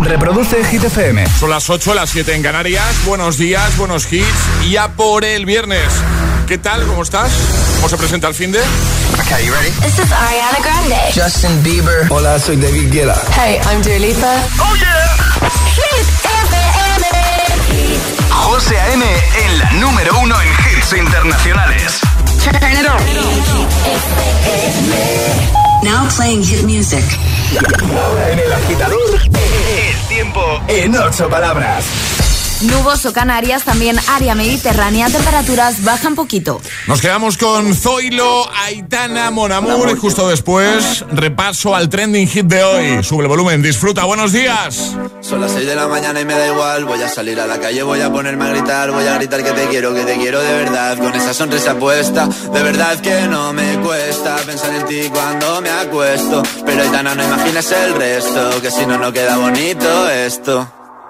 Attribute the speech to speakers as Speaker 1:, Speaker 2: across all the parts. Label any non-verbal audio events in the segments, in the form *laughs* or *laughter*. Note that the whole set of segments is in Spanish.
Speaker 1: Reproduce Hit FM.
Speaker 2: Son las 8, las 7 en Canarias. Buenos días, buenos hits. Ya por el viernes. ¿Qué tal? ¿Cómo estás? ¿Cómo se presenta el fin de?
Speaker 3: Okay, you ready?
Speaker 4: This is Ariana Grande.
Speaker 3: Justin Bieber.
Speaker 1: Hola, soy David Guetta.
Speaker 4: Hey, I'm Dua Lipa.
Speaker 2: ¡Oh, yeah!
Speaker 4: Hit FM.
Speaker 1: José A.M. en la número uno en hits internacionales.
Speaker 4: Turn it on.
Speaker 5: Now playing hit music.
Speaker 1: Ahora en el agitador, el tiempo en ocho palabras.
Speaker 6: Nuboso Canarias, también área mediterránea, temperaturas bajan poquito.
Speaker 2: Nos quedamos con Zoilo, Aitana, Monamur y justo después repaso al trending hit de hoy. Sube el volumen, disfruta, buenos días.
Speaker 7: Son las 6 de la mañana y me da igual. Voy a salir a la calle, voy a ponerme a gritar. Voy a gritar que te quiero, que te quiero de verdad. Con esa sonrisa puesta, de verdad que no me cuesta pensar en ti cuando me acuesto. Pero Aitana, no imagines el resto, que si no, no queda bonito esto.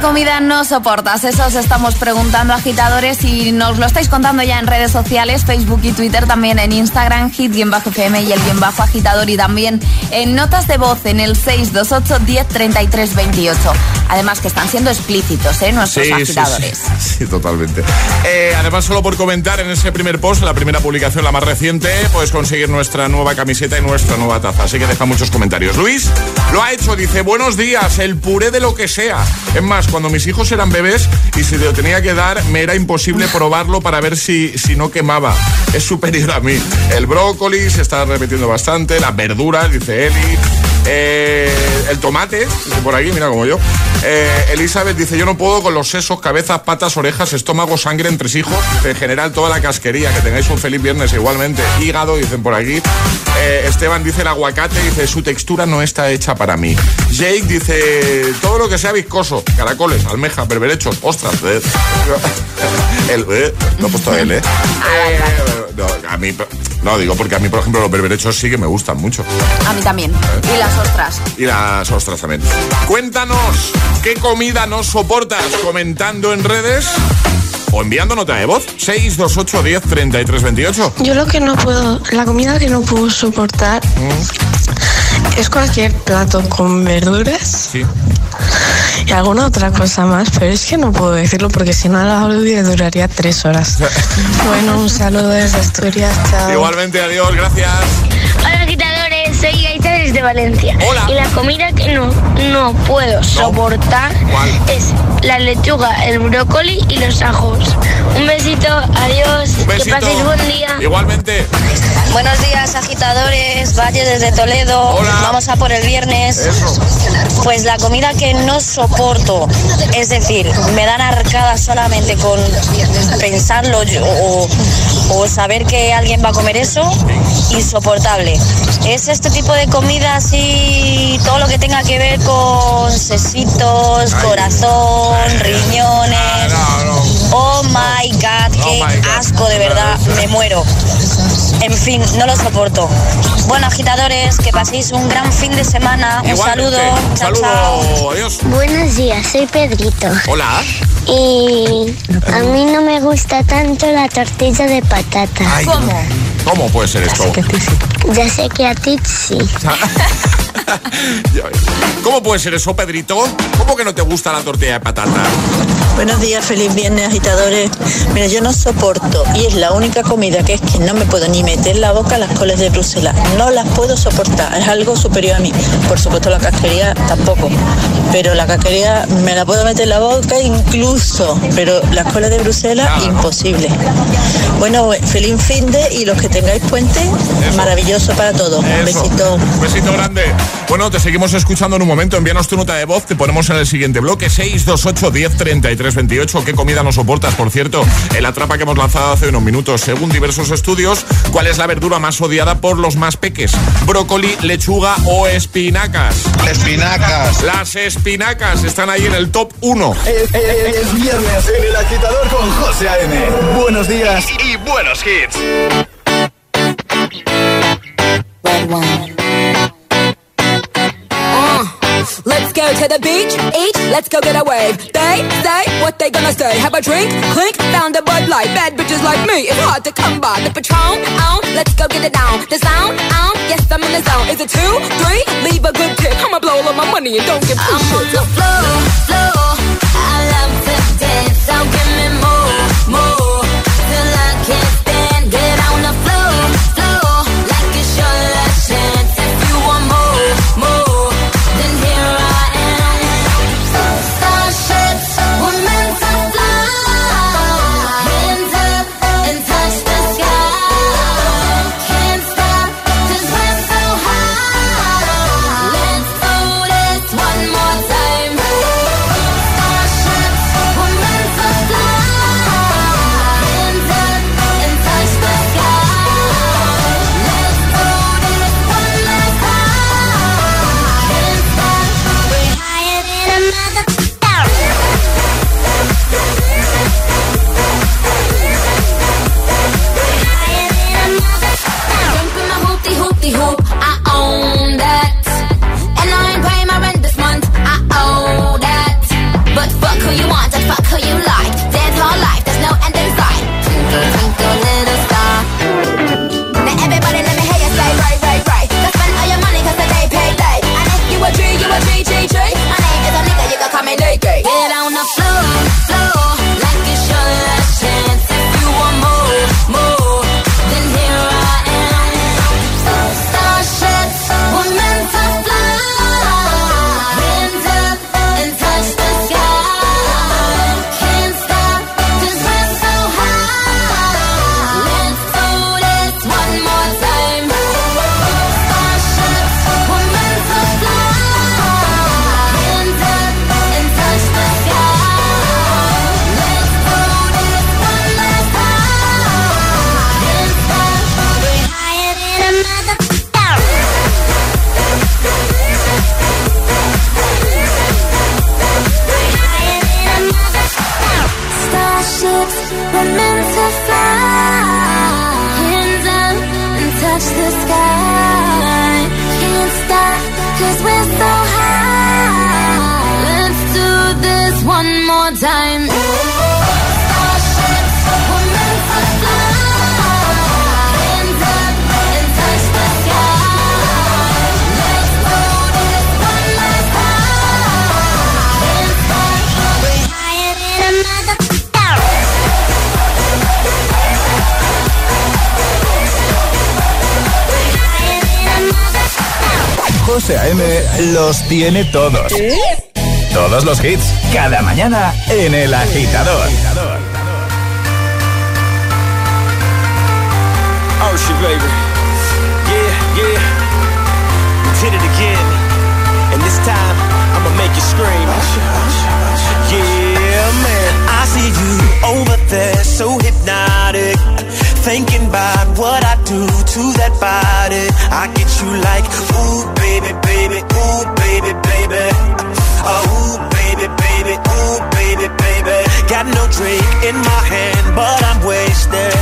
Speaker 6: comida no soportas? Eso os estamos preguntando, agitadores, y nos lo estáis contando ya en redes sociales, Facebook y Twitter, también en Instagram, hit-fm y el bien bajo agitador, y también en notas de voz en el 628 10 33 28. Además que están siendo explícitos, ¿eh? Nuestros agitadores.
Speaker 2: Sí, *laughs* sí, totalmente. Eh, además, solo por comentar en ese primer post, la primera publicación, la más reciente, puedes conseguir nuestra nueva camiseta y nuestra nueva taza. Así que deja muchos comentarios. Luis lo ha hecho, dice, buenos días, el puré de lo que sea. Es más, cuando mis hijos eran bebés y si lo tenía que dar, me era imposible probarlo para ver si, si no quemaba. Es superior a mí. El brócoli se está repitiendo bastante, las verduras, dice Eli. Eh, el tomate, dice por aquí, mira como yo. Eh, Elizabeth dice, yo no puedo con los sesos, cabezas, patas, orejas, estómago, sangre, entresijos, en general toda la casquería. Que tengáis un feliz viernes igualmente. Hígado, dicen por aquí. Eh, Esteban dice el aguacate, dice su textura no está hecha para mí. Jake dice todo lo que sea viscoso, caracoles, almejas, berberechos, ostras. eh. *laughs* El, eh, no he puesto él, ¿eh? Eh, no, a mí, no, digo porque a mí, por ejemplo, los berberechos sí que me gustan mucho.
Speaker 6: A mí también. Y las ostras.
Speaker 2: Y las ostras también. Cuéntanos, ¿qué comida no soportas? Comentando en redes o enviando nota de voz 628 10 33 28.
Speaker 8: Yo lo que no puedo, la comida que no puedo soportar es cualquier plato con verduras
Speaker 2: Sí.
Speaker 8: y alguna otra cosa más, pero es que no puedo decirlo porque si no la audio duraría tres horas. *laughs* Bueno, un saludo desde Asturias, chao.
Speaker 2: Igualmente, adiós, gracias.
Speaker 9: Hola agitadores, soy Gaita desde Valencia.
Speaker 2: Hola.
Speaker 9: Y la comida que no, no puedo soportar
Speaker 2: ¿Cuál?
Speaker 9: es la lechuga, el brócoli y los ajos. Un besito, adiós,
Speaker 2: Un besito.
Speaker 9: que paséis buen día.
Speaker 2: Igualmente.
Speaker 10: Buenos días, agitadores. Valle desde Toledo.
Speaker 2: Hola.
Speaker 10: Vamos a por el viernes.
Speaker 2: Eso.
Speaker 10: Pues la comida que no soporto, es decir, me dan arcadas solamente con pensarlo yo- o, o saber que alguien va a comer eso, insoportable. Es este tipo de comida así, todo lo que tenga que ver con sesitos,
Speaker 2: Ay.
Speaker 10: corazón,
Speaker 2: Ay,
Speaker 10: riñones.
Speaker 2: No, no.
Speaker 10: Oh my god,
Speaker 2: Oh
Speaker 10: qué
Speaker 2: my God.
Speaker 10: asco, de verdad, me muero. En fin, no lo soporto. Bueno, agitadores, que paséis un gran fin de semana. Un
Speaker 2: Igualmente.
Speaker 10: saludo.
Speaker 2: Un
Speaker 10: Chao,
Speaker 2: saludo.
Speaker 10: chao.
Speaker 2: Adiós.
Speaker 9: Buenos días, soy Pedrito.
Speaker 2: Hola.
Speaker 9: Y a mí no me gusta tanto la tortilla de patata.
Speaker 2: Ay,
Speaker 11: ¿Cómo?
Speaker 2: ¿Cómo puede ser esto?
Speaker 9: Ya sé que a ti sí. *laughs*
Speaker 2: Ya. ¿Cómo puede ser eso, Pedrito? ¿Cómo que no te gusta la tortilla de patata?
Speaker 12: Buenos días, feliz viernes, agitadores. Mira, yo no soporto, y es la única comida que es que no me puedo ni meter en la boca las coles de Bruselas. No las puedo soportar, es algo superior a mí. Por supuesto, la casquería tampoco, pero la casquería me la puedo meter en la boca incluso, pero las coles de Bruselas,
Speaker 2: Claro.
Speaker 12: imposible. Bueno, feliz fin de y los que tengáis puente, maravilloso para todos. Un besito.
Speaker 2: Un besito grande. Bueno, te seguimos escuchando en un momento. Envíanos tu nota de voz. Te ponemos en el siguiente bloque 628 10 33 28. ¿Qué comida no soportas, por cierto? El atrapa que hemos lanzado hace unos minutos. Según diversos estudios, ¿cuál es la verdura más odiada por los más peques? ¿Brócoli, lechuga o espinacas?
Speaker 13: Espinacas.
Speaker 2: Las espinacas están ahí en el top 1.
Speaker 1: Es, es- es viernes en el agitador con José A.M. Buenos días y, y buenos hits.
Speaker 14: Uh, let's go to the beach, eat, let's go get a wave. They say what they gonna say. Have a drink, clink, found a Bud Light. Bad bitches like me, it's hard to come by. The Patron, on, let's go get it down. The sound, on, yes I'm in the zone. Is it two, three? Leave a good tip. I'ma blow all of my money and don't give two
Speaker 11: I'm on the floor, floor. I love to dance, so give me more, more.
Speaker 1: José A.M. los tiene todos. Todos los hits, cada mañana en El Agitador.
Speaker 15: Ocean, baby. Yeah, yeah. We did it again. And this time, I'ma make you scream. Yeah, man. I see you over there, so hypnotic. Thinking about what I do to that body. I get you like, ooh, baby, baby, ooh, baby, baby. Oh, ooh, baby, baby, ooh, baby, baby. Got no drink in my hand, but I'm wasted.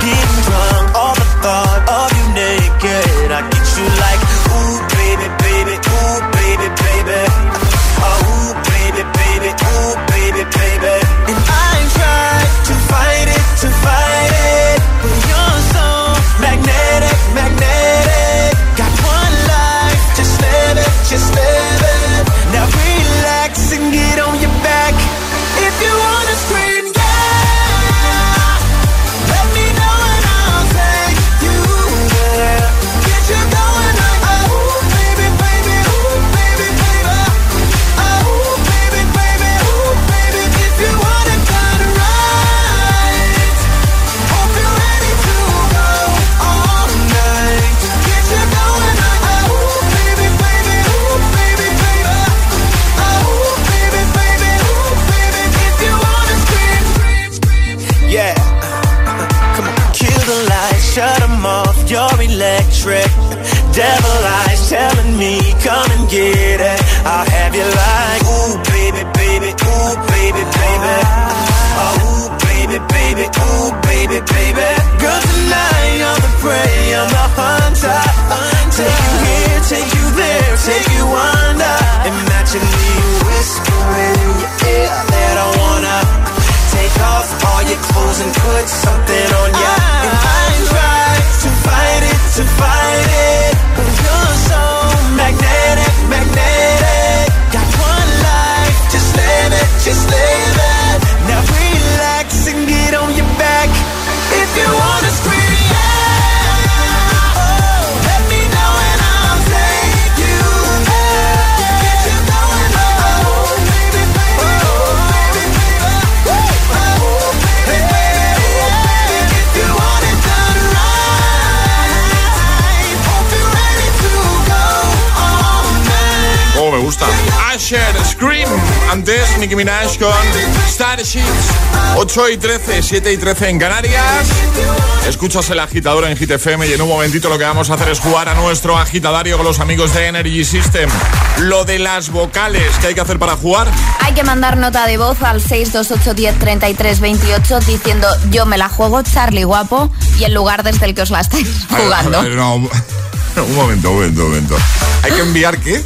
Speaker 15: Getting drunk, all the thought of you naked. I get you like, ooh, baby, baby, ooh, baby, baby. Oh, ooh, baby, baby, ooh, baby, baby. To fight it, to fight it. But you're so magnetic, magnetic. Got one life, just live it, just live it.
Speaker 2: 8 y 13, 7 y 13 en Canarias. Escuchas el agitador en Hit FM y en un momentito lo que vamos a hacer es jugar a nuestro agitadario con los amigos de Energy System. Lo de las vocales, ¿qué hay que hacer para jugar?
Speaker 6: Hay que mandar nota de voz al 628103328 diciendo yo me la juego Charlie guapo y el lugar desde el que os la estáis jugando.
Speaker 2: A ver, no, *laughs* un momento, un momento, un momento. ¿Hay que enviar qué?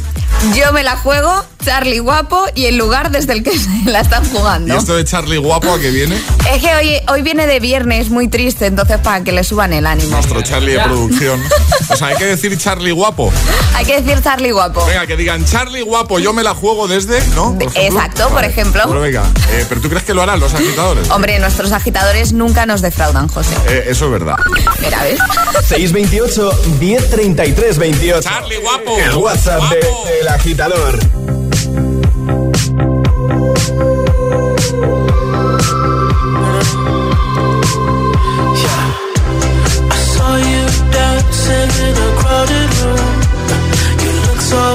Speaker 6: Yo me la juego, Charlie guapo y el lugar desde el que *laughs* la están jugando.
Speaker 2: ¿Y esto de Charlie guapo a qué viene?
Speaker 6: Es que hoy, hoy viene de viernes muy triste, entonces para que le suban el ánimo.
Speaker 2: Nuestro Charlie de producción. *laughs* O sea, hay que decir Charlie guapo.
Speaker 6: Hay que decir Charlie guapo.
Speaker 2: Venga, que digan Charlie guapo, yo me la juego desde, ¿no?
Speaker 6: Por Exacto, por ejemplo.
Speaker 2: Bueno, venga, eh, pero ¿tú crees que lo harán los agitadores?
Speaker 6: Hombre, nuestros agitadores nunca nos defraudan, José.
Speaker 2: Eh, eso es verdad.
Speaker 6: Mira, ¿ves?
Speaker 1: 628 1033 28.
Speaker 2: Charlie guapo.
Speaker 1: El WhatsApp de El Agitador.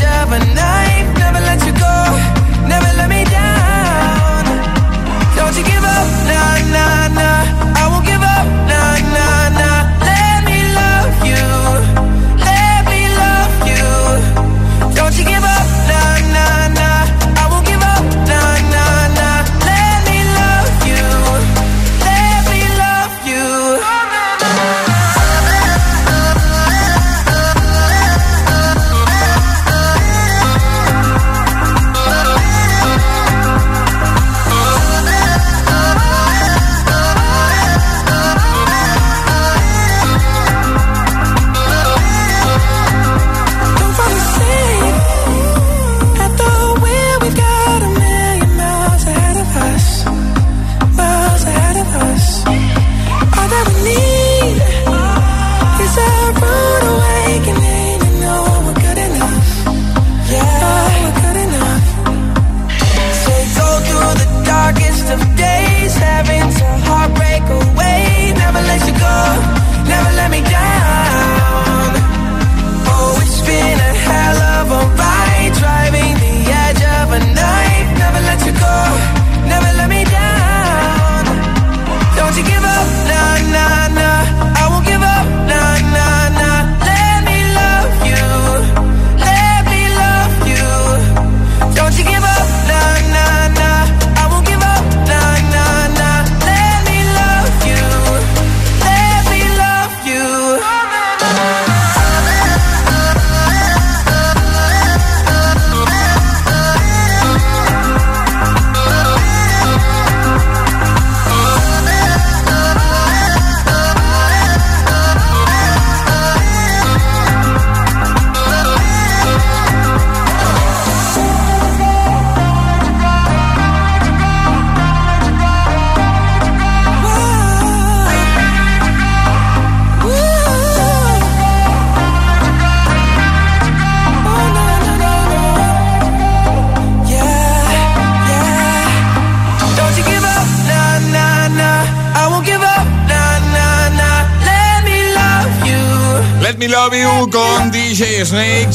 Speaker 16: The edge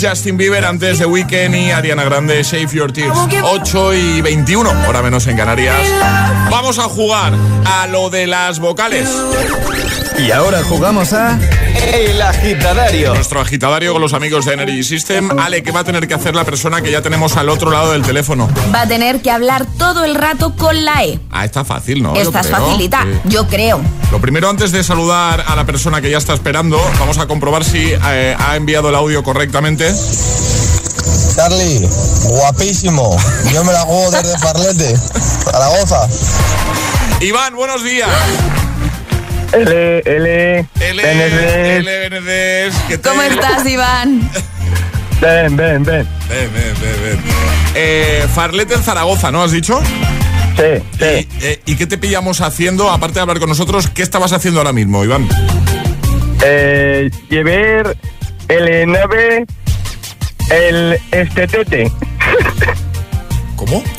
Speaker 2: Justin Bieber antes de Weekend y Ariana Grande, Save Your Tears. 8 y 21, hora menos en Canarias. Vamos a jugar a lo de las vocales.
Speaker 1: Y ahora jugamos a El Agitadario.
Speaker 2: Nuestro agitadario con los amigos de Energy System. Ale, ¿qué va a tener que hacer la persona que ya tenemos al otro lado del teléfono?
Speaker 6: Va a tener que hablar todo el rato con la E.
Speaker 2: Ah, está fácil, ¿no?
Speaker 6: Esta es facilita,
Speaker 2: Sí.
Speaker 6: yo creo.
Speaker 2: Lo primero, antes de saludar a la persona que ya está esperando, vamos a comprobar si eh, ha enviado el audio correctamente.
Speaker 17: Charlie, guapísimo. Yo me la juego desde Farlete, Zaragoza.
Speaker 2: Iván, buenos días.
Speaker 17: L, L,
Speaker 2: L, L, Benedés, ¿qué tal?
Speaker 6: ¿Cómo estás, Iván?
Speaker 17: Ven, ven, ven.
Speaker 2: Ven, ven, ven, ven. Eh, Farlete en Zaragoza, ¿no has dicho?
Speaker 17: Sí, sí.
Speaker 2: ¿Y, eh, ¿y qué te pillamos haciendo, aparte de hablar con nosotros, qué estabas haciendo ahora mismo, Iván?
Speaker 17: Eh, llevar el nave, el estetete.
Speaker 2: ¿Cómo? *laughs*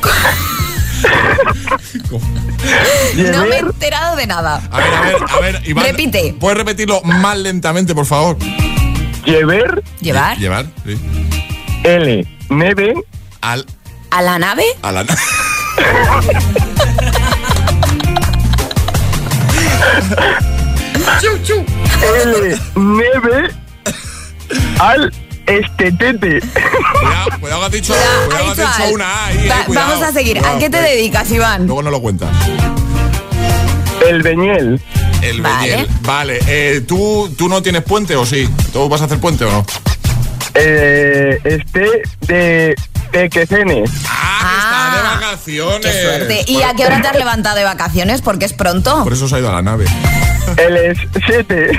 Speaker 2: *laughs* *laughs*
Speaker 6: No me he enterado de nada.
Speaker 2: A ver, a ver, a ver, *laughs* Iván.
Speaker 6: Repite.
Speaker 2: ¿Puedes repetirlo más lentamente, por favor?
Speaker 17: Llevar
Speaker 6: ¿Llevar?
Speaker 2: Llevar, sí.
Speaker 17: L, neve,
Speaker 2: Al,
Speaker 6: ¿A la nave?
Speaker 2: a la... *laughs*
Speaker 17: L, neve, al estetete.
Speaker 2: Cuidado, cuidado que has dicho,
Speaker 6: Ha
Speaker 2: cuidado que has
Speaker 6: dicho
Speaker 2: una A ahí, eh,
Speaker 6: Va-
Speaker 2: cuidado,
Speaker 6: vamos a seguir.
Speaker 2: cuidado,
Speaker 6: ¿A qué te
Speaker 2: eh.
Speaker 6: dedicas, Iván?
Speaker 2: Luego no lo cuentas.
Speaker 17: El beñel.
Speaker 2: El
Speaker 6: Vale.
Speaker 2: Beñel. Vale, eh, ¿tú, ¿tú no tienes puente o sí? ¿Tú vas a hacer puente o no?
Speaker 17: Eh, este de
Speaker 18: Pequecenes.
Speaker 2: Ah, está de vacaciones.
Speaker 6: Qué suerte. ¿Y a qué hora te has levantado de vacaciones? Porque es pronto.
Speaker 2: Por eso se ha ido a la nave.
Speaker 18: Él es 7. *laughs*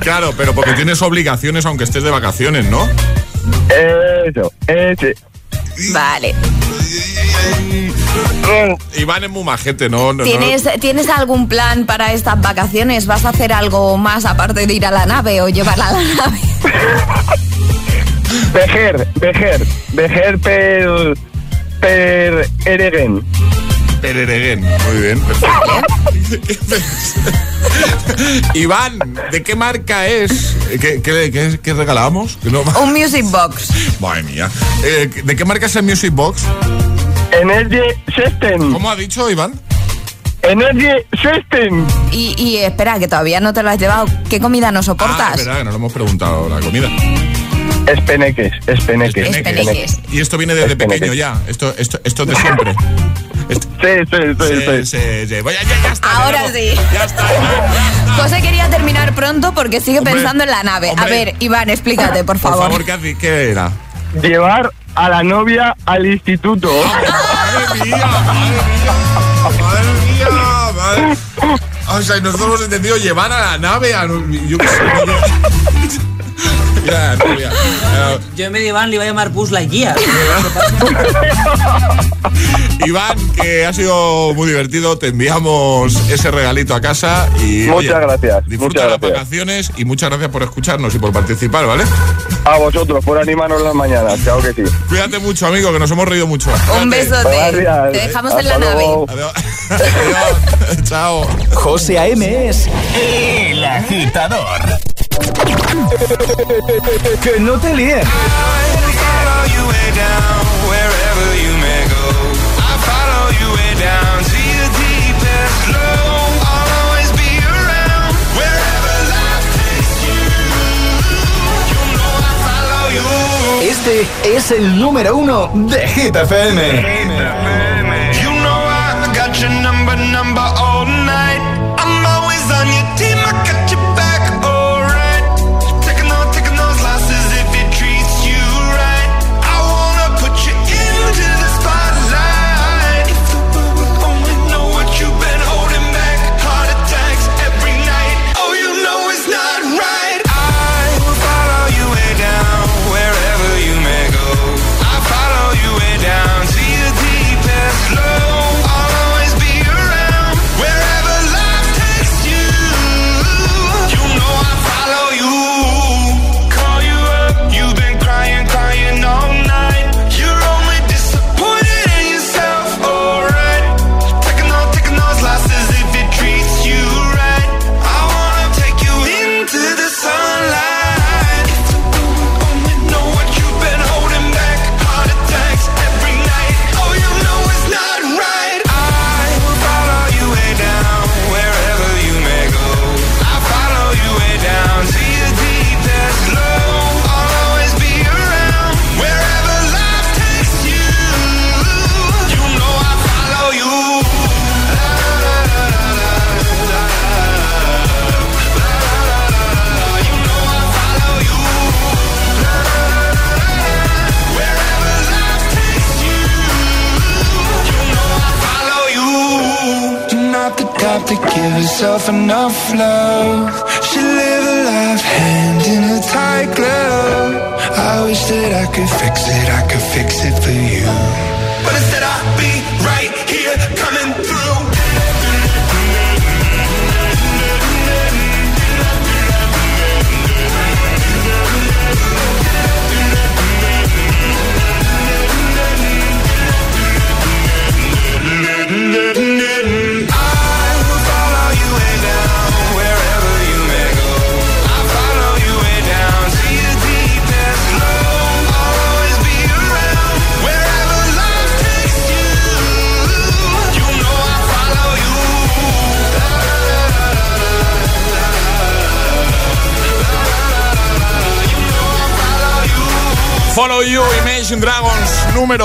Speaker 2: Claro, pero porque *laughs* tienes obligaciones aunque estés de vacaciones, ¿no?
Speaker 18: Eso, ese.
Speaker 6: Vale.
Speaker 2: Iván es muy majete, ¿no? no- no-
Speaker 6: ¿Tienes, ¿Tienes algún plan para estas vacaciones? ¿Vas a hacer algo más aparte de ir a la nave o llevarla a la *laughs* nave?
Speaker 18: Vejer, vejer, vejer per. per. eregen.
Speaker 2: Perereguen. Muy bien, perfecto. *laughs* Iván, ¿de qué marca es? ¿Qué, qué, qué- qué regalábamos? Que no-
Speaker 6: Un music box.
Speaker 2: Madre mía. Eh, ¿De qué marca es el Music Box?
Speaker 18: Energy System.
Speaker 2: ¿Cómo ha dicho Iván?
Speaker 18: Energy System.
Speaker 6: Y, y espera, que todavía no te lo has llevado. ¿Qué comida no
Speaker 2: Ah,
Speaker 6: soportas?
Speaker 2: es verdad que no le hemos preguntado la comida.
Speaker 18: Espeneques, espeneques.
Speaker 6: Espeneques.
Speaker 2: Y esto viene desde
Speaker 18: Espeneques.
Speaker 2: pequeño ya. Esto, esto, esto es de siempre. *laughs* Esto-
Speaker 18: Sí, sí, sí,
Speaker 2: Sí,
Speaker 18: sí.
Speaker 2: sí, sí. Vaya, ya, ya está.
Speaker 6: Ahora
Speaker 2: ya
Speaker 6: sí.
Speaker 2: Ya está. Ya está.
Speaker 6: José quería terminar pronto porque sigue
Speaker 2: Hombre,
Speaker 6: pensando en la nave. A
Speaker 2: hombre.
Speaker 6: ver, Iván, explícate, por
Speaker 2: Por
Speaker 6: favor.
Speaker 2: favor, ¿qué, qué era?
Speaker 18: Llevar a la novia al instituto.
Speaker 2: ¡Madre mía! ¡Madre mía! ¡Madre mía! madre- O sea, nosotros hemos entendido llevar a la nave a... Yo qué sé. Mira, novia. Eh,
Speaker 19: Yo en vez de Iván le iba a llamar Buzz Lightyear. *laughs*
Speaker 2: Iván, que ha sido muy divertido, te enviamos ese regalito a casa y
Speaker 18: Muchas gracias,
Speaker 2: Disfruta
Speaker 18: muchas
Speaker 2: las
Speaker 18: gracias.
Speaker 2: vacaciones y muchas gracias por escucharnos y por participar, ¿vale?
Speaker 18: A vosotros, por animarnos las mañanas, claro que sí.
Speaker 2: Cuídate mucho, amigo, que nos hemos reído mucho.
Speaker 6: Un besote.
Speaker 18: Gracias.
Speaker 6: Te dejamos en la nave.
Speaker 18: luego.
Speaker 2: Adiós. *laughs* Adiós. Chao.
Speaker 16: José A.M. es el agitador. Que no te líen. Este es el número uno de Hit.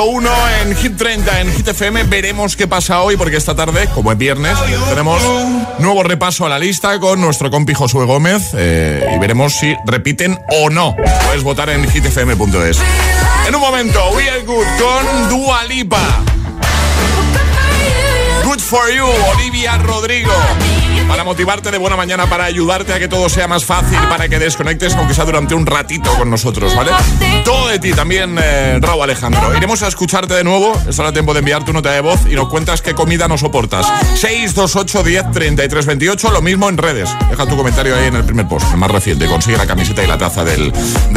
Speaker 2: Número uno en Hit 30, en Hit FM. Veremos qué pasa hoy, porque esta tarde, como es viernes, tenemos nuevo repaso a la lista con nuestro compi Josué Gómez eh, y veremos si repiten o no. Puedes votar en hitfm.es. En un momento, We Are Good con Dua Lipa. Good for You, Olivia Rodrigo para motivarte de buena mañana, para ayudarte a que todo sea más fácil, para que desconectes, aunque sea durante un ratito con nosotros, ¿vale? Todo de ti también, eh, Raúl Alejandro. Iremos a escucharte de nuevo, es ahora tiempo de enviar tu nota de voz y nos cuentas qué comida nos soportas. 628 10 33 28, lo mismo en redes. Deja tu comentario ahí en el primer post, el más reciente, consigue la camiseta y la taza del,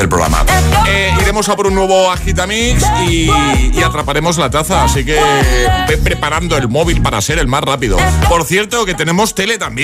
Speaker 2: programa. Eh, iremos a por un nuevo Agitamix y, y atraparemos la taza, así que ve preparando el móvil para ser el más rápido. Por cierto, que tenemos tele también.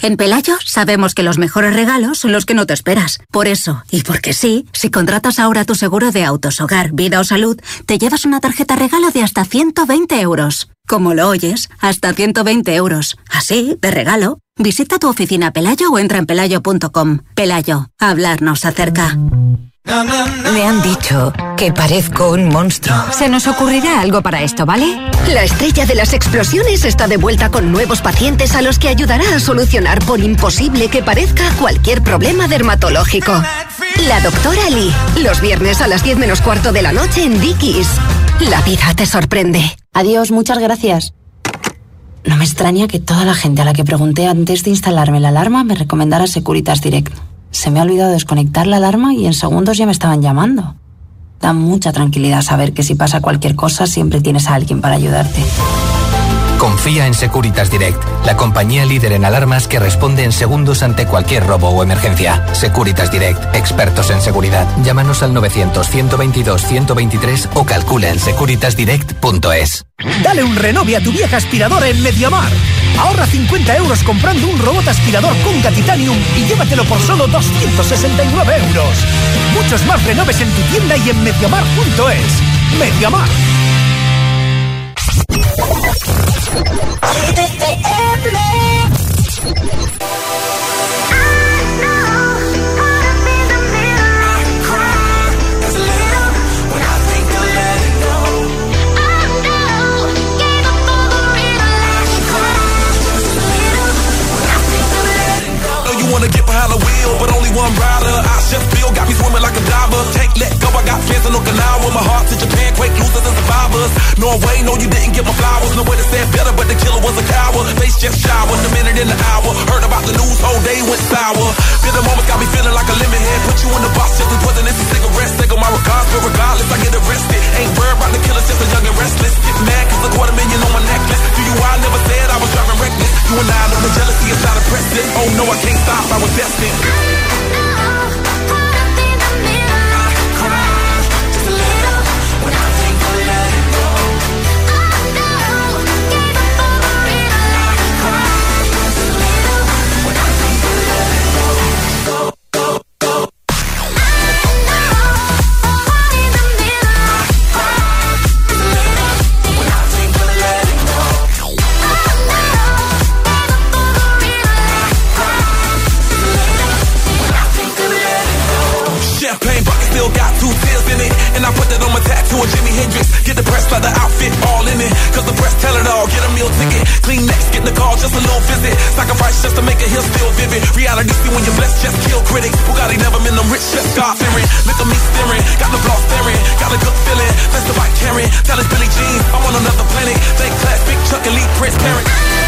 Speaker 20: En Pelayo sabemos que los mejores regalos son los que no te esperas. Por eso, y porque sí, si contratas ahora tu seguro de autos, hogar, vida o salud, te llevas una tarjeta regalo de hasta 120 euros. Como lo oyes, hasta 120 euros. Así, de regalo. Visita tu oficina Pelayo o entra en pelayo.com. Pelayo, hablarnos acerca.
Speaker 21: Me han dicho que parezco un monstruo.
Speaker 22: Se nos ocurrirá algo para esto, ¿vale?
Speaker 23: La estrella de las explosiones está de vuelta con nuevos pacientes a los que ayudará a solucionar por imposible que parezca cualquier problema dermatológico. La doctora Lee, los viernes a las 10 menos cuarto de la noche en Dickies. La vida te sorprende.
Speaker 24: Adiós, muchas gracias. No me extraña que toda la gente a la que pregunté antes de instalarme la alarma me recomendara Securitas Direct. Se me ha olvidado desconectar la alarma y en segundos ya me estaban llamando. Da mucha tranquilidad saber que si pasa cualquier cosa siempre tienes a alguien para ayudarte.
Speaker 25: Confía en Securitas Direct, la compañía líder en alarmas que responde en segundos ante cualquier robo o emergencia. Securitas Direct, expertos en seguridad. Llámanos al 900-122-123 o calcula en securitasdirect.es.
Speaker 26: Dale un renove a tu vieja aspiradora en Mediamar. Ahorra 50 euros comprando un robot aspirador con Titanium y llévatelo por solo 269 euros. Muchos más renoves en tu tienda y en mediamar.es. Mediamar.
Speaker 27: Wanna get behind the wheel, but only one rider. I feel got me swimming like a diver. Can't let go, I got fans in Okinawa. My heart to Japan, quake losers and survivors. Norway, no, you didn't get my flowers. No way to say better, but the killer was a coward. Face just showered, a minute in the hour. Heard about the news, whole day went sour. Feel the moments got me feeling like a lemon head. Put you in the box just as wasn't this a cigarette. Take on my regards, but regardless, I get arrested. Ain't worried about the killers, just a young and restless. Get mad cause a quarter million on my necklace. Do you, I never said I was driving reckless. You and I know the jealousy is not impressive. Oh no, I can't stop, I was destined. got two tears in it. And I put that on my tattoo of Jimi Hendrix. Get depressed by the outfit, all in it. Cause the press tell it all. Get a meal ticket. Clean next, get the call, just a little visit. Sacrifice just to make a hill still vivid. Reality see when you're blessed, just kill critics. Bugatti never been them rich, just God fearing. Look at me staring, got the block staring. Got a good feeling, that's the right Tell That is Billy Jean, I'm on another planet. Thank class, big Chuck, elite Prince, parent.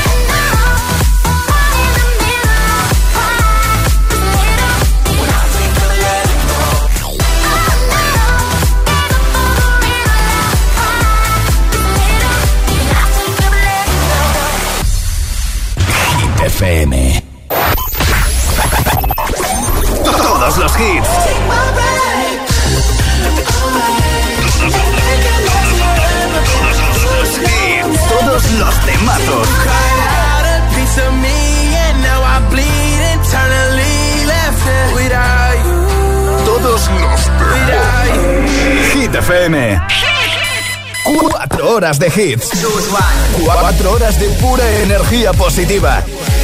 Speaker 1: FM. Todos los hits. Todos los hits. Todos los temazos. Todos los temas. Hit FM. Cuatro horas de hits. Cuatro horas de pura energía positiva.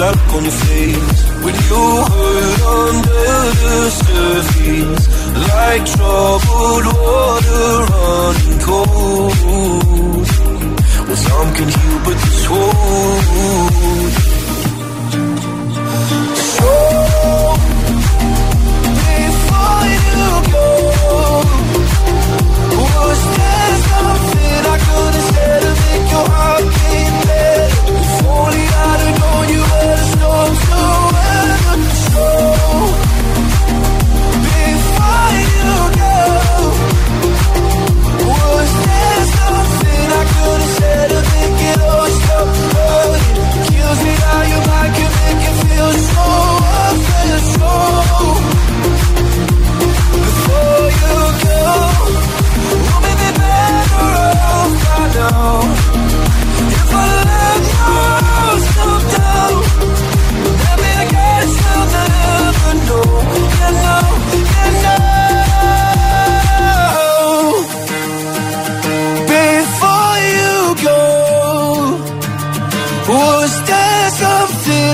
Speaker 15: Look on your face. When you hurt under the surface. Like troubled water running cold. Well, some can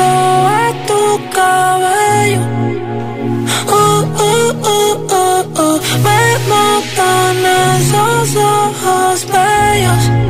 Speaker 28: soba tu cabello. Uh, uh, uh, uh, uh. Me matan esos ojos bellos.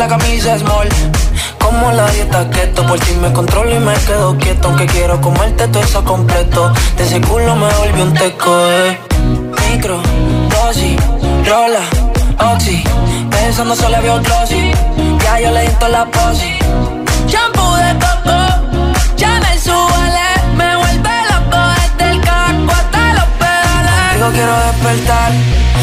Speaker 16: La camisa small. Como la dieta keto, por ti me controlo y me quedo quieto. Aunque quiero comerte todo eso completo. De ese culo me volvió un teco, eh. Micro, dosis, rola, oxi. Pensando solo había glossy. Ya yo le di la posi. Shampoo de coco, ya me suele. Me vuelve loco desde el caco hasta los pedales. Digo quiero despertar,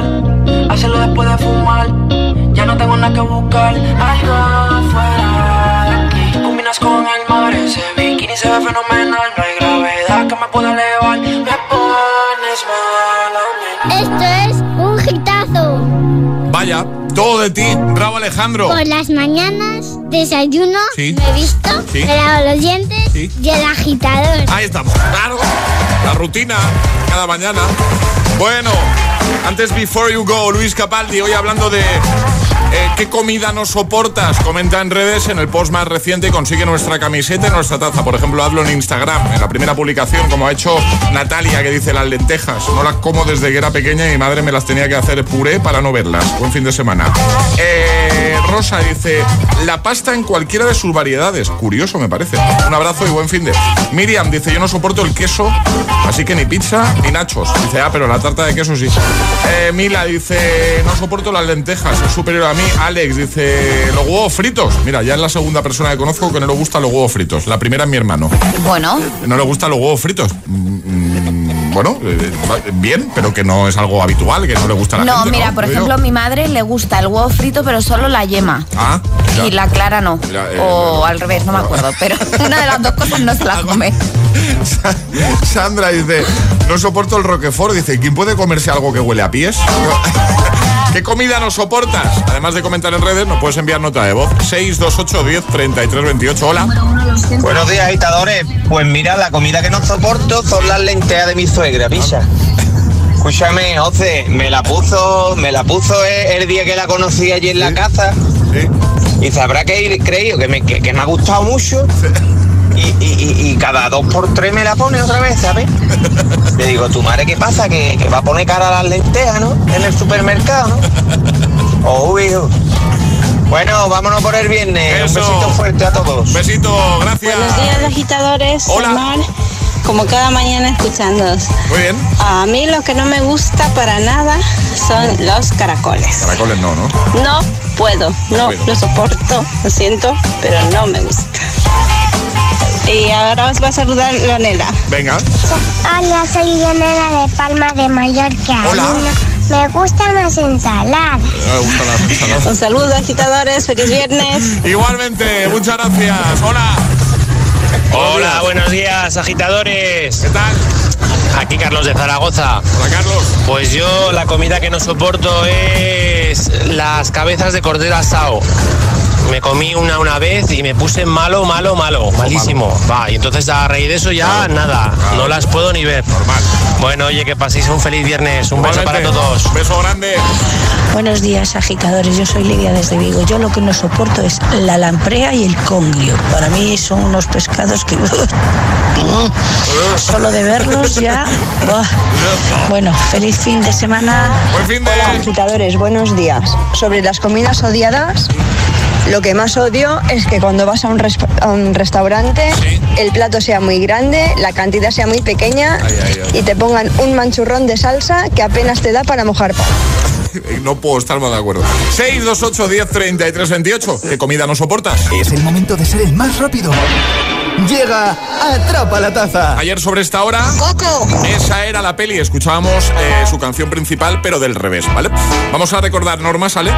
Speaker 16: Despertar, hacerlo después de fumar. Ya no tengo nada que buscar, algo fuera de aquí. Tú combinas con el mar, ese bikini se ve fenomenal. No hay gravedad que me pueda elevar, me pones mal a mí.
Speaker 28: Esto es un hitazo.
Speaker 2: Vaya, todo de ti. Bravo, Alejandro.
Speaker 28: Por las mañanas desayuno,
Speaker 2: Sí.
Speaker 28: me visto,
Speaker 2: Sí.
Speaker 28: me lavo los dientes
Speaker 2: Sí.
Speaker 28: y el agitador.
Speaker 2: Ahí estamos. Claro. La rutina cada mañana. Bueno, antes Before You Go, Luis Capaldi, hoy hablando de eh, qué comida no soportas. Comenta en redes en el post más reciente y consigue nuestra camiseta y nuestra taza. Por ejemplo, hazlo en Instagram, en la primera publicación, como ha hecho Natalia, que dice las lentejas. No las como desde que era pequeña y mi madre me las tenía que hacer puré para no verlas. Buen fin de semana. Eh, Rosa dice, la pasta en cualquiera de sus variedades. Curioso, me parece. Un abrazo y buen fin de. Miriam dice, yo no soporto el queso, así que ni pizza ni nachos. Dice, ah, pero la tarta de queso sí. Eh, Mila dice, no soporto las lentejas, es superior a mí. Alex dice, los huevos fritos. Mira, ya es la segunda persona que conozco que no le gustan los huevos fritos. La primera es mi hermano.
Speaker 6: Bueno,
Speaker 2: No le gustan los huevos fritos. Mm, bueno, eh, bien, pero que no es algo habitual, que no le gusta a la
Speaker 6: no,
Speaker 2: gente,
Speaker 6: mira,
Speaker 2: ¿no?
Speaker 6: por ejemplo, a mi madre le gusta el huevo frito, pero solo la yema.
Speaker 2: Ah.
Speaker 6: Y la clara no.
Speaker 2: Mira, eh,
Speaker 6: o al revés, no me acuerdo. *laughs* Pero una de las dos cosas no se la come.
Speaker 2: Sandra dice, no soporto el Roquefort. Dice, ¿quién puede comerse algo que huele a pies? *laughs* ¿Qué comida no soportas? Además de comentar en redes, nos puedes enviar nota de voz. 628 10 33 28. Hola.
Speaker 29: Buenos días, agitadores. Pues mira, la comida que no soporto son las lentejas de mi suegra, pisa. Escúchame, José, me la puso, me la puso el, el día que la conocí allí en la casa. Y sabrá que he creído que me, que, que me ha gustado mucho. Y- y- y cada dos por tres me la pone otra vez, ¿sabes? *laughs* Le digo, ¿tu madre qué pasa? Que, que va a poner cara a las lentejas, ¿no? En el supermercado, ¿no? *laughs* Oh, hijo. Bueno, vámonos por el viernes. Un besito fuerte a todos.
Speaker 2: Besito, gracias.
Speaker 30: Buenos días, agitadores.
Speaker 2: Hola.
Speaker 30: Mar, como cada mañana escuchándoos.
Speaker 2: Muy bien.
Speaker 30: A mí lo que no me gusta para nada son los caracoles.
Speaker 2: Caracoles no, ¿no?
Speaker 30: No puedo, no
Speaker 2: puedo.
Speaker 30: lo soporto, lo siento, pero no me gusta. Y ahora os va a saludar Leonela.
Speaker 2: Venga.
Speaker 28: Hola, soy Leonela de Palma de Mallorca.
Speaker 2: Hola.
Speaker 28: Me gustan las ensaladas.
Speaker 2: Me gustan las ensaladas.
Speaker 30: Un saludo, agitadores. Feliz viernes.
Speaker 2: Igualmente, muchas gracias. Hola.
Speaker 31: Hola, buenos días, agitadores.
Speaker 2: ¿Qué tal?
Speaker 31: Aquí Carlos de Zaragoza.
Speaker 2: Hola, Carlos.
Speaker 31: Pues yo la comida que no soporto es las cabezas de cordero asado. Me comí una una vez y me puse malo, malo, malo, malísimo. Va, y entonces a raíz de eso ya nada, no las puedo ni ver.
Speaker 2: Normal.
Speaker 31: Bueno, oye, que paséis un feliz viernes. Un beso para todos.
Speaker 2: Beso grande.
Speaker 19: Buenos días, agitadores. Yo soy Lidia desde Vigo. Yo lo que no soporto es la lamprea y el congrio. Para mí son unos pescados que... *laughs* Solo de verlos ya... *laughs* Bueno, feliz fin de semana.
Speaker 2: Buen fin de.
Speaker 32: Hola, agitadores, buenos días. Sobre las comidas odiadas, lo que más odio es que cuando vas a un, res- a un restaurante, el plato sea muy grande, la cantidad sea muy pequeña
Speaker 2: Ay, ay, ay.
Speaker 32: y te pongan un manchurrón de salsa que apenas te da para mojar pan. *laughs*
Speaker 2: no puedo estar más de acuerdo. 628 10 33 28. ¿Qué comida no soportas?
Speaker 1: Es el momento de ser el más rápido. Llega Atrapa la Taza.
Speaker 2: Ayer sobre esta hora, Coco. esa era la peli. Escuchábamos eh, su canción principal, pero del revés, ¿vale? Vamos a recordar normas, ¿sale?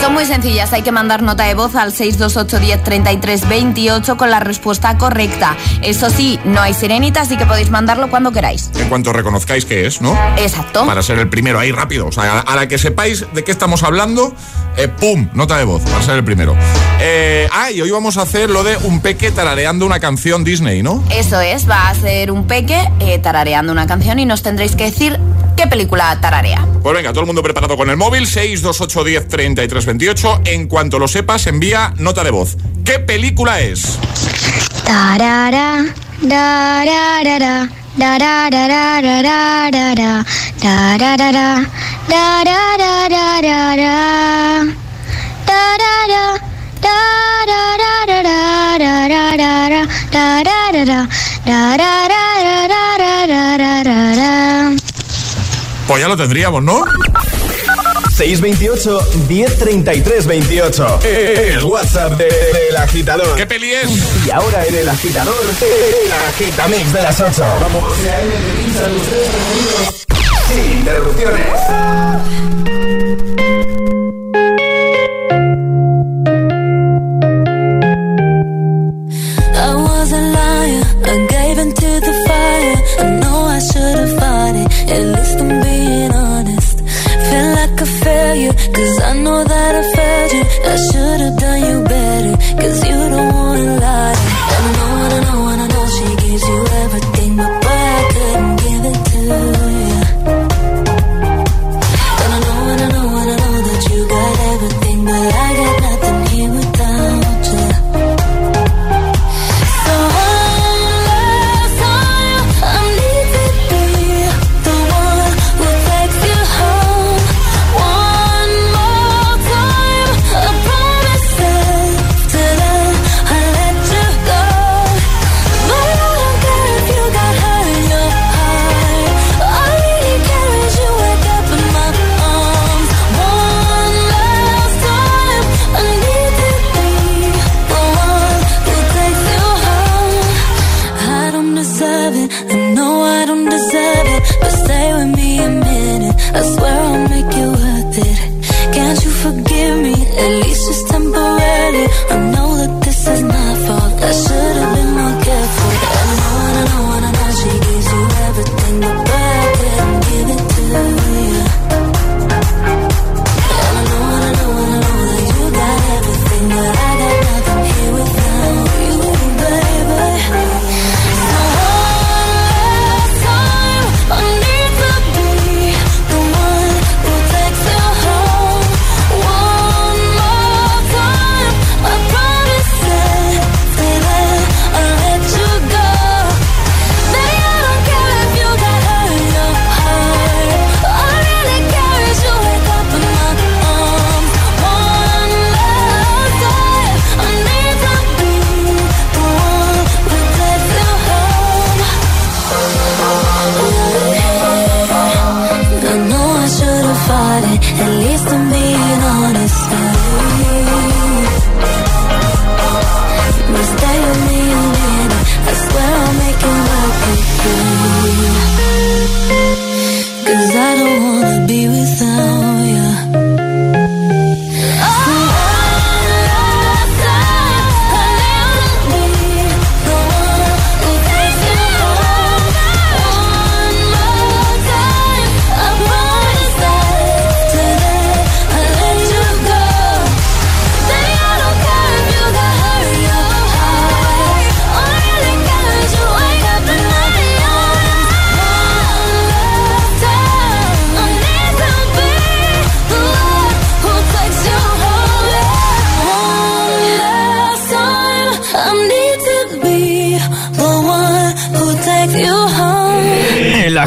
Speaker 6: Son muy sencillas. Hay que mandar nota de voz al 628 10 33 28 con la respuesta correcta. Eso sí, no hay sirenita, así que podéis mandarlo cuando queráis.
Speaker 2: En cuanto reconozcáis que es, ¿no?
Speaker 6: Exacto.
Speaker 2: Para ser el primero ahí rápido. O sea, a la que sepáis de qué estamos hablando, eh, ¡pum! Nota de voz, para ser el primero. Eh, ah, y hoy vamos a hacer lo de un peque tarareando una canción Disney, ¿no?
Speaker 6: Eso es, va a ser un peque eh, tarareando una canción y nos tendréis que decir qué película tararea.
Speaker 2: Pues venga, todo el mundo preparado con el móvil, 628 10 33 28. En cuanto lo sepas, envía nota de voz. ¿Qué película es?
Speaker 28: Tarara,
Speaker 2: Pues ya lo tendríamos, ¿no?
Speaker 1: 628 1033 28. El WhatsApp de- agitador.
Speaker 2: ¿Qué peli es?
Speaker 1: Y ahora en el agitador, el agitamix de las 8. Vamos. Sin interrupciones.
Speaker 11: Into the fire. I know I should have fought it, at least I'm being honest. Feel like a failure, cause I know that I failed you. I should have done you better, cause you don't wanna lie. And I know, I know, I know she gives you everything, but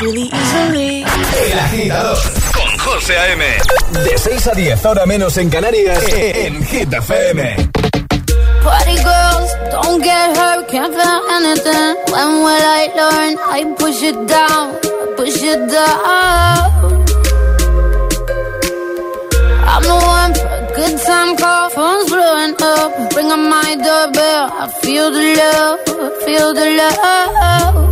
Speaker 33: really easily.
Speaker 1: El agitador con José A.M. De 6 a 10, ahora menos en Canarias, en Hit FM.
Speaker 34: Party girls, don't get hurt, can't feel anything. When will I learn? I push it down, push it down. I'm the one for a good time call, phone's blowing up. Ring on my doorbell, I feel the love, I feel the love.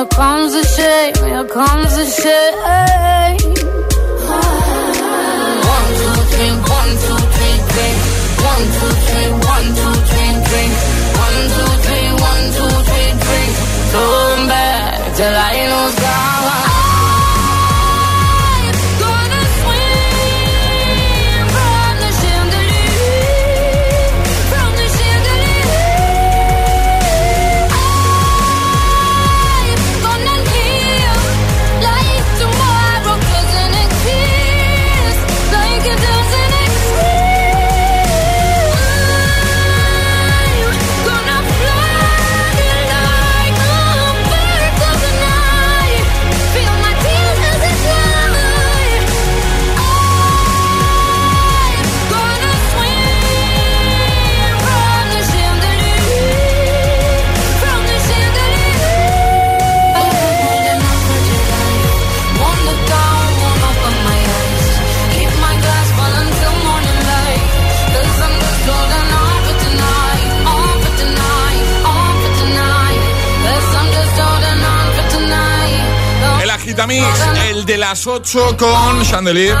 Speaker 34: here comes the shame, here comes the shame. One, two, three, one, two, three, three. One, two, three, one, two, three, three. One, two, three, one, two, three, three. Going back till I lose.
Speaker 2: Las 8 con Chandelier,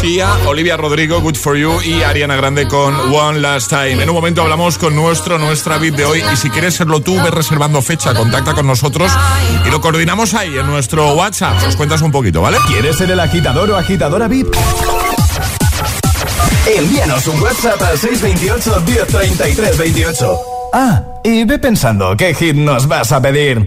Speaker 2: Sia, Olivia Rodrigo, Good For You y Ariana Grande con One Last Time. En un momento hablamos con nuestro, nuestra beat de hoy y si quieres serlo tú, ves reservando fecha, contacta con nosotros y lo coordinamos ahí en nuestro WhatsApp. Nos cuentas un poquito, ¿vale?
Speaker 1: ¿Quieres ser el agitador o agitadora VIP? Envíanos un WhatsApp al 628 1033 28. Ah, y ve pensando qué hit nos vas a pedir.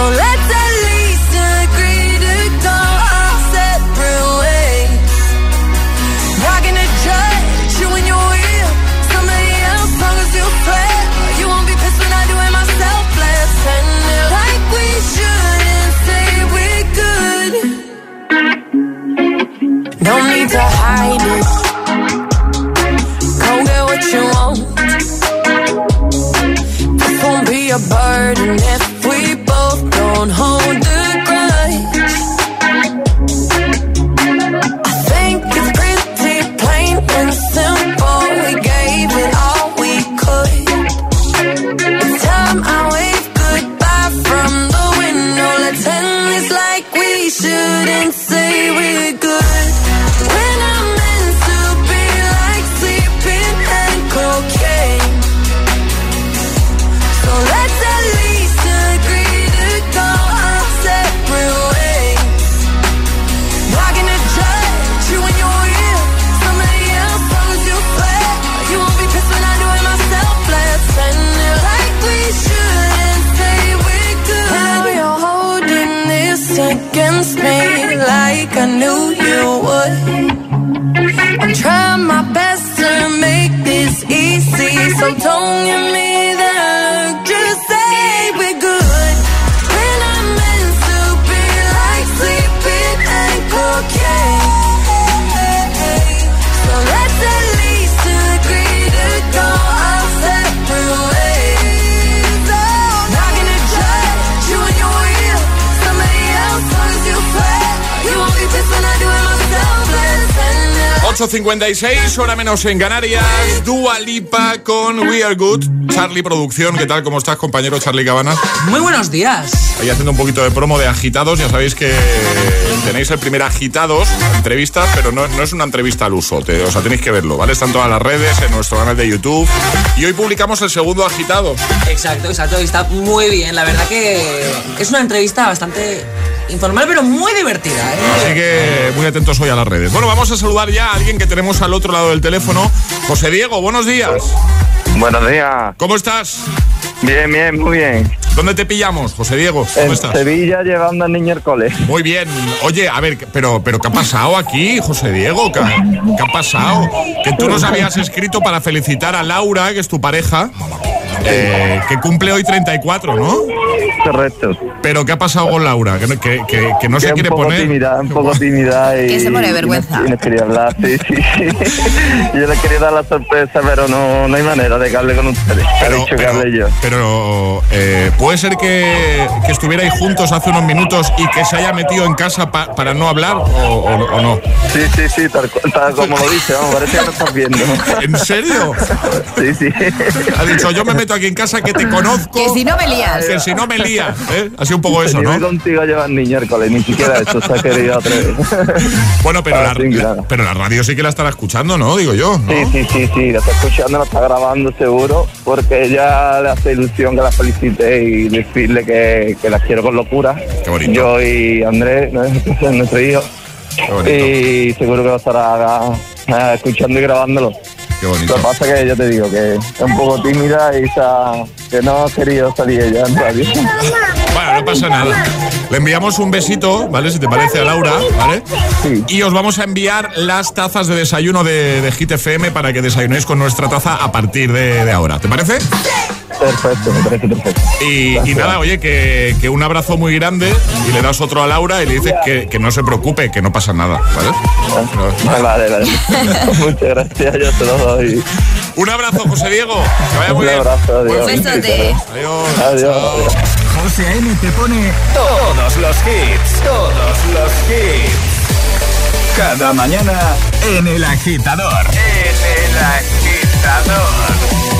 Speaker 33: So let's
Speaker 2: 7.56, hora menos en Canarias. Dua Lipa con We Are Good. Charlie Producción, ¿qué tal? ¿Cómo estás, compañero Charlie Cabanas?
Speaker 35: Muy buenos días.
Speaker 2: Ahí haciendo un poquito de promo de agitados. Ya sabéis que tenéis el primer agitados, entrevista, pero no, no es una entrevista al uso. Te, o sea, tenéis que verlo, ¿vale? Están todas las redes, en nuestro canal de YouTube. Y hoy publicamos el segundo agitado.
Speaker 35: Exacto, exacto. Está muy bien. La verdad que es una entrevista bastante informal, pero muy divertida. ¿eh?
Speaker 2: Así que muy atentos hoy a las redes. Bueno, vamos a saludar ya a alguien que tenemos al otro lado del teléfono. José Diego, buenos días.
Speaker 18: Buenos días.
Speaker 2: ¿Cómo estás?
Speaker 18: Bien, bien, muy bien.
Speaker 2: ¿Dónde te pillamos, José Diego? ¿Cómo
Speaker 18: En
Speaker 2: estás?
Speaker 18: Sevilla llevando al niño al cole.
Speaker 2: Muy bien. Oye, a ver, pero, pero ¿qué ha pasado aquí, José Diego? ¿Qué, qué ha pasado? Que tú nos habías escrito para felicitar a Laura, que es tu pareja, eh, que cumple hoy 34, ¿no?
Speaker 18: Correcto.
Speaker 2: Pero ¿qué ha pasado con Laura? Que, no- que, que- que no
Speaker 18: Que
Speaker 2: se quiere poner.
Speaker 18: tímida, un poco *laughs* tímida y...
Speaker 6: Que se pone de
Speaker 18: y no-
Speaker 6: vergüenza.
Speaker 18: Y no, quería hablar, sí, sí, sí. *laughs* Yo le quería dar la sorpresa, pero no, no hay manera de que hable con ustedes. ha dicho que hable yo.
Speaker 2: Pero eh, puede ser que, que estuvierais juntos hace unos minutos y que se haya metido en casa pa- para no hablar o, o- o no.
Speaker 18: Sí, sí, sí, tal, tal como lo dice, vamos, parece que lo estás viendo. *laughs*
Speaker 2: ¿En serio?
Speaker 18: Sí, sí.
Speaker 2: Ha dicho, yo me meto aquí en casa que te conozco.
Speaker 6: Que si no me lías.
Speaker 2: Que si no me lías. ¿eh? Ha sido un poco eso,
Speaker 18: Ni
Speaker 2: ¿no?
Speaker 18: voy contigo a llevar niño al cole, ni siquiera eso se ha querido atrever. *laughs*
Speaker 2: Bueno, pero la,
Speaker 18: Ah,
Speaker 2: la- pero la radio sí que la estará escuchando, ¿no? Digo yo. ¿no?
Speaker 18: Sí, sí, sí, sí, lo está escuchando, lo está grabando seguro, porque ella le hace ilusión que la felicite y decirle que, que la quiero con locura.
Speaker 2: Qué bonito.
Speaker 18: Yo y Andrés, *laughs* nuestro hijo.
Speaker 2: bonito.
Speaker 18: Y seguro que lo estará eh, escuchando y grabándolo.
Speaker 2: Qué
Speaker 18: Lo
Speaker 2: bonito.
Speaker 18: que pasa que yo te digo que es un poco tímida y esa, que no ha querido salir ella en radio.
Speaker 2: Bueno, no pasa nada. Le enviamos un besito, ¿vale? Si te parece a Laura, ¿vale? Y os vamos a enviar las tazas de desayuno de, de Hit FM para que desayunéis con nuestra taza a partir de, de ahora. ¿Te parece?
Speaker 18: Perfecto, me parece perfecto.
Speaker 2: Y, y nada, oye, que, que un abrazo muy grande y le das otro a Laura y le dices que, que no se preocupe, que no pasa nada, ¿vale?
Speaker 18: Vale, vale. *laughs* Muchas gracias, yo te lo doy.
Speaker 2: Un abrazo, José Diego. Que vaya muy
Speaker 18: Un
Speaker 2: bien.
Speaker 18: abrazo, adiós.
Speaker 6: Besote.
Speaker 2: Adiós.
Speaker 18: Adiós.
Speaker 1: José A.M. te pone todos los hits, todos los hits. Cada mañana en El Agitador. En El Agitador.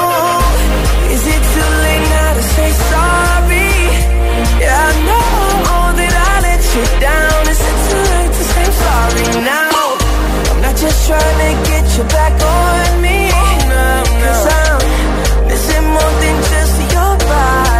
Speaker 16: now. I'm not just trying to get you back on me. Oh, Cause I'm missing more than just your body.